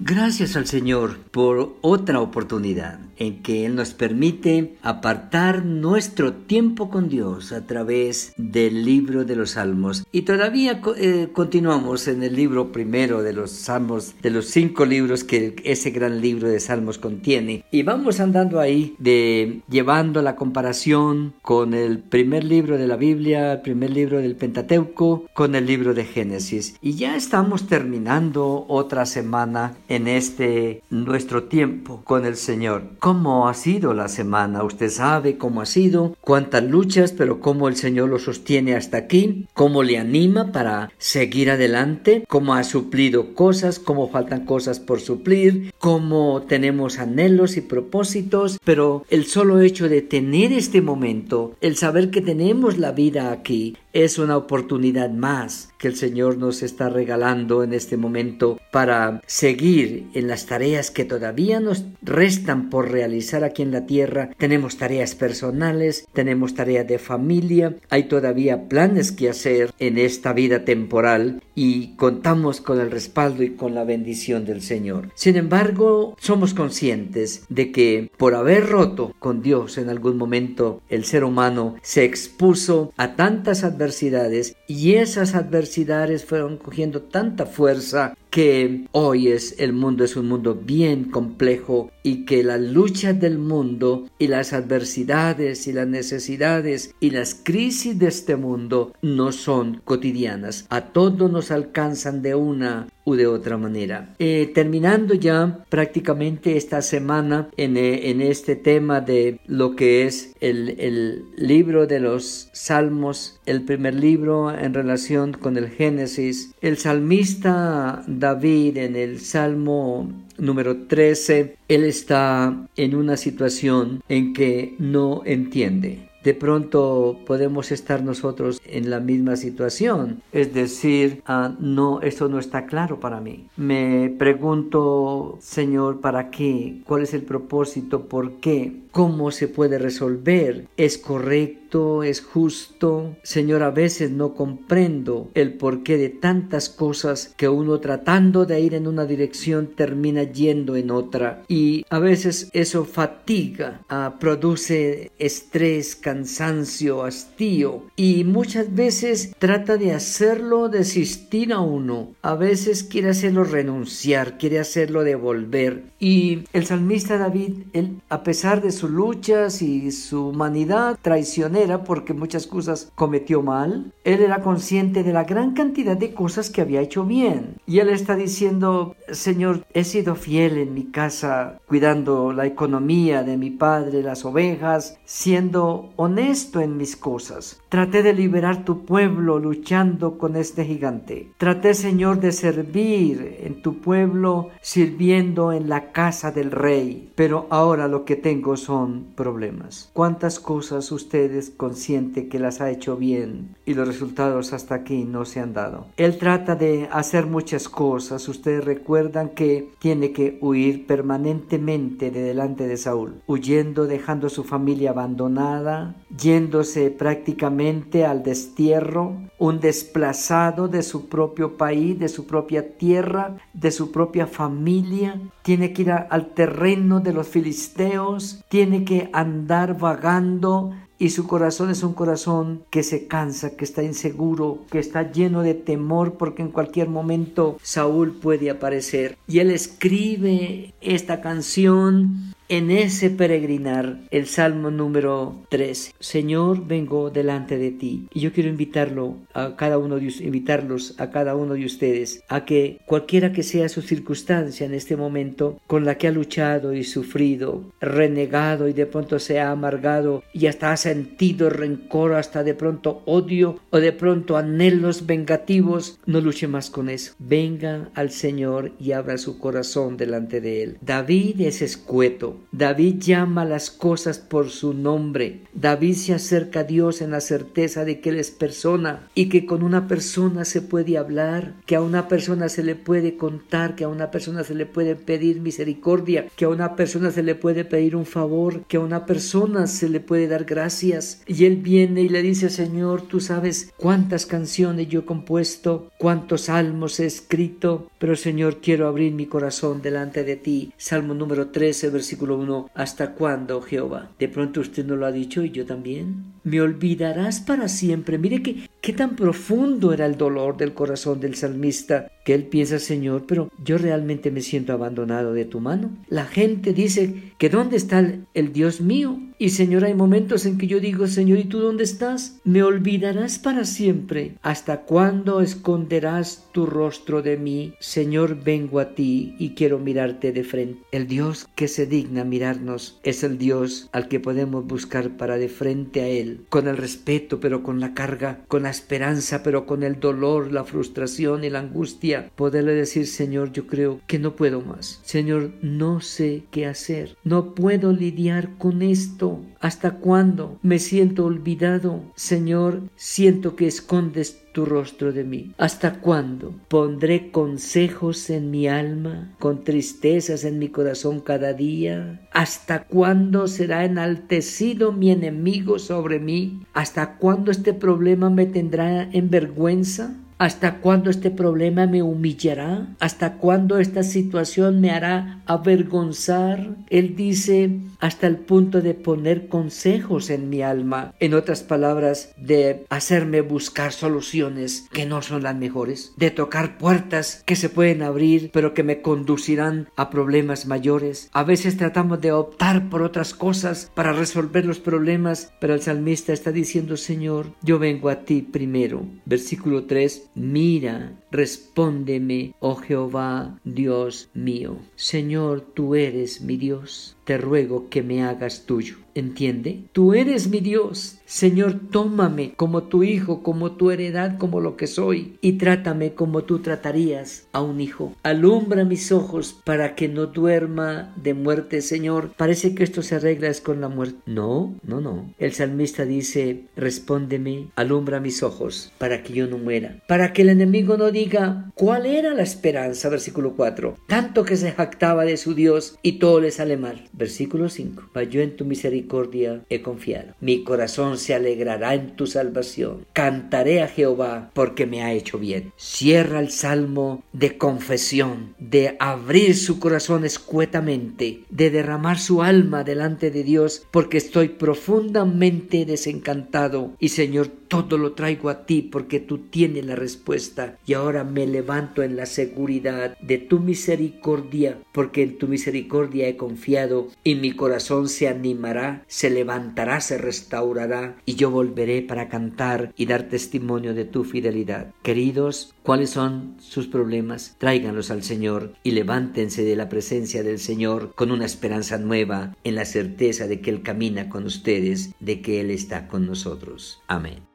Gracias al Señor por otra oportunidad en que Él nos permite apartar nuestro tiempo con Dios a través del libro de los Salmos. Y todavía eh, continuamos en el libro primero de los Salmos, de los cinco libros que ese gran libro de Salmos contiene. Y vamos andando ahí de llevando la comparación con el primer libro de la Biblia, el primer libro del Pentateuco, con el libro de Génesis. Y ya estamos terminando otra semana en este nuestro tiempo con el Señor. ¿Cómo ha sido la semana? Usted sabe cómo ha sido, cuántas luchas, pero cómo el Señor lo sostiene hasta aquí, cómo le anima para seguir adelante, cómo ha suplido cosas, cómo faltan cosas por suplir, cómo tenemos anhelos y propósitos, pero el solo hecho de tener este momento, el saber que tenemos la vida aquí, es una oportunidad más que el Señor nos está regalando en este momento para seguir en las tareas que todavía nos restan por realizar aquí en la tierra. Tenemos tareas personales, tenemos tareas de familia, hay todavía planes que hacer en esta vida temporal y contamos con el respaldo y con la bendición del Señor. Sin embargo, somos conscientes de que por haber roto con Dios en algún momento, el ser humano se expuso a tantas adversidades y esas adversidades fueron cogiendo tanta fuerza que hoy es el mundo es un mundo bien complejo y que la lucha del mundo y las adversidades y las necesidades y las crisis de este mundo no son cotidianas. A todos nos alcanzan de una u de otra manera. Eh, terminando ya prácticamente esta semana en, eh, en, este tema de lo que es el, el libro de los salmos, el primer libro en relación con el Génesis, el salmista David en el Salmo número 13, él está en una situación en que no entiende de pronto podemos estar nosotros en la misma situación. Es decir, ah, no, esto no está claro para mí. Me pregunto, Señor, ¿para qué? ¿Cuál es el propósito? ¿Por qué? ¿Cómo se puede resolver? ¿Es correcto? ¿Es justo? Señor, a veces no comprendo el porqué de tantas cosas que uno tratando de ir en una dirección termina yendo en otra. Y a veces eso fatiga, ah, produce estrés, cansancio, hastío y muchas veces trata de hacerlo desistir a uno. A veces quiere hacerlo renunciar, quiere hacerlo devolver. Y el salmista David, él, a pesar de sus luchas y su humanidad traicionera, porque muchas cosas cometió mal, él era consciente de la gran cantidad de cosas que había hecho bien. Y él está diciendo, Señor, he sido fiel en mi casa, cuidando la economía de mi padre, las ovejas, siendo honesto en mis cosas. Traté de liberar tu pueblo luchando con este gigante. Traté, Señor, de servir en tu pueblo sirviendo en la casa del rey. Pero ahora lo que tengo son problemas. ¿Cuántas cosas ustedes consciente que las ha hecho bien y los resultados hasta aquí no se han dado? Él trata de hacer muchas cosas. Ustedes recuerdan que tiene que huir permanentemente de delante de Saúl, huyendo, dejando su familia abandonada, yéndose prácticamente al destierro, un desplazado de su propio país, de su propia tierra, de su propia familia, tiene que ir al terreno de los filisteos, tiene que andar vagando y su corazón es un corazón que se cansa, que está inseguro, que está lleno de temor porque en cualquier momento Saúl puede aparecer. Y él escribe esta canción en ese peregrinar, el Salmo número 13. Señor, vengo delante de ti. Y yo quiero invitarlo a cada uno de invitarlos a cada uno de ustedes a que cualquiera que sea su circunstancia en este momento con la que ha luchado y sufrido, renegado y de pronto se ha amargado y hasta ha sentido rencor, hasta de pronto odio o de pronto anhelos vengativos, no luche más con eso. Venga al Señor y abra su corazón delante de él. David es escueto David llama las cosas por su nombre. David se acerca a Dios en la certeza de que Él es persona y que con una persona se puede hablar, que a una persona se le puede contar, que a una persona se le puede pedir misericordia, que a una persona se le puede pedir un favor, que a una persona se le puede dar gracias. Y Él viene y le dice, Señor, tú sabes cuántas canciones yo he compuesto, cuántos salmos he escrito, pero Señor, quiero abrir mi corazón delante de ti. Salmo número 13, versículo 1. ¿Hasta cuándo, Jehová? De pronto usted no lo ha dicho y yo también. Me olvidarás para siempre. Mire que qué tan profundo era el dolor del corazón del salmista, que él piensa, Señor, pero yo realmente me siento abandonado de tu mano. La gente dice que ¿dónde está el, Dios mío? Y Señor, hay momentos en que yo digo, Señor, ¿y tú dónde estás? Me olvidarás para siempre. ¿Hasta cuándo esconderás tu rostro de mí? Señor, vengo a ti y quiero mirarte de frente. El Dios que se digna mirarnos es el Dios al que podemos buscar para de frente a Él, con el respeto, pero con la carga, con la esperanza, pero con el dolor, la frustración y la angustia, poderle decir, Señor, yo creo que no puedo más. Señor, no sé qué hacer. No puedo lidiar con esto ¿Hasta cuándo me siento olvidado? Señor, siento que escondes tu rostro de mí. ¿Hasta cuándo pondré consejos en mi alma, con tristezas en mi corazón cada día? ¿Hasta cuándo será enaltecido mi enemigo sobre mí? ¿Hasta cuándo este problema me tendrá en vergüenza? ¿Hasta cuándo este problema me humillará? ¿Hasta cuándo esta situación me hará avergonzar? Él dice, hasta el punto de poner consejos en mi alma. En otras palabras, de hacerme buscar soluciones que no son las mejores. De tocar puertas que se pueden abrir, pero que me conducirán a problemas mayores. A veces tratamos de optar por otras cosas para resolver los problemas, pero el salmista está diciendo, Señor, yo vengo a ti primero. Versículo 3 Mira, respóndeme, oh Jehová, Dios mío. Señor, tú eres mi Dios. Te ruego que me hagas tuyo. ¿Entiende? Tú eres mi Dios. Señor, tómame como tu hijo, como tu heredad, como lo que soy, y trátame como tú tratarías a un hijo. Alumbra mis ojos para que no duerma de muerte, Señor. Parece que esto se arregla con la muerte. No, no, no. El salmista dice, respóndeme, alumbra mis ojos para que yo no muera, para que el enemigo no diga, ¿cuál era la esperanza? Versículo 4. Tanto que se jactaba de su Dios y todo le sale mal. Versículo 5. Yo en tu misericordia he confiado. Mi corazón se alegrará en tu salvación. Cantaré a Jehová porque me ha hecho bien. Cierra el salmo de confesión, de abrir su corazón escuetamente, de derramar su alma delante de Dios porque estoy profundamente desencantado y Señor, todo lo traigo a ti porque tú tienes la respuesta y ahora me levanto en la seguridad de tu misericordia porque en tu misericordia he confiado y mi corazón se animará, se levantará, se restaurará y yo volveré para cantar y dar testimonio de tu fidelidad. Queridos, ¿cuáles son sus problemas? Tráiganlos al Señor y levántense de la presencia del Señor con una esperanza nueva en la certeza de que Él camina con ustedes, de que Él está con nosotros. Amén.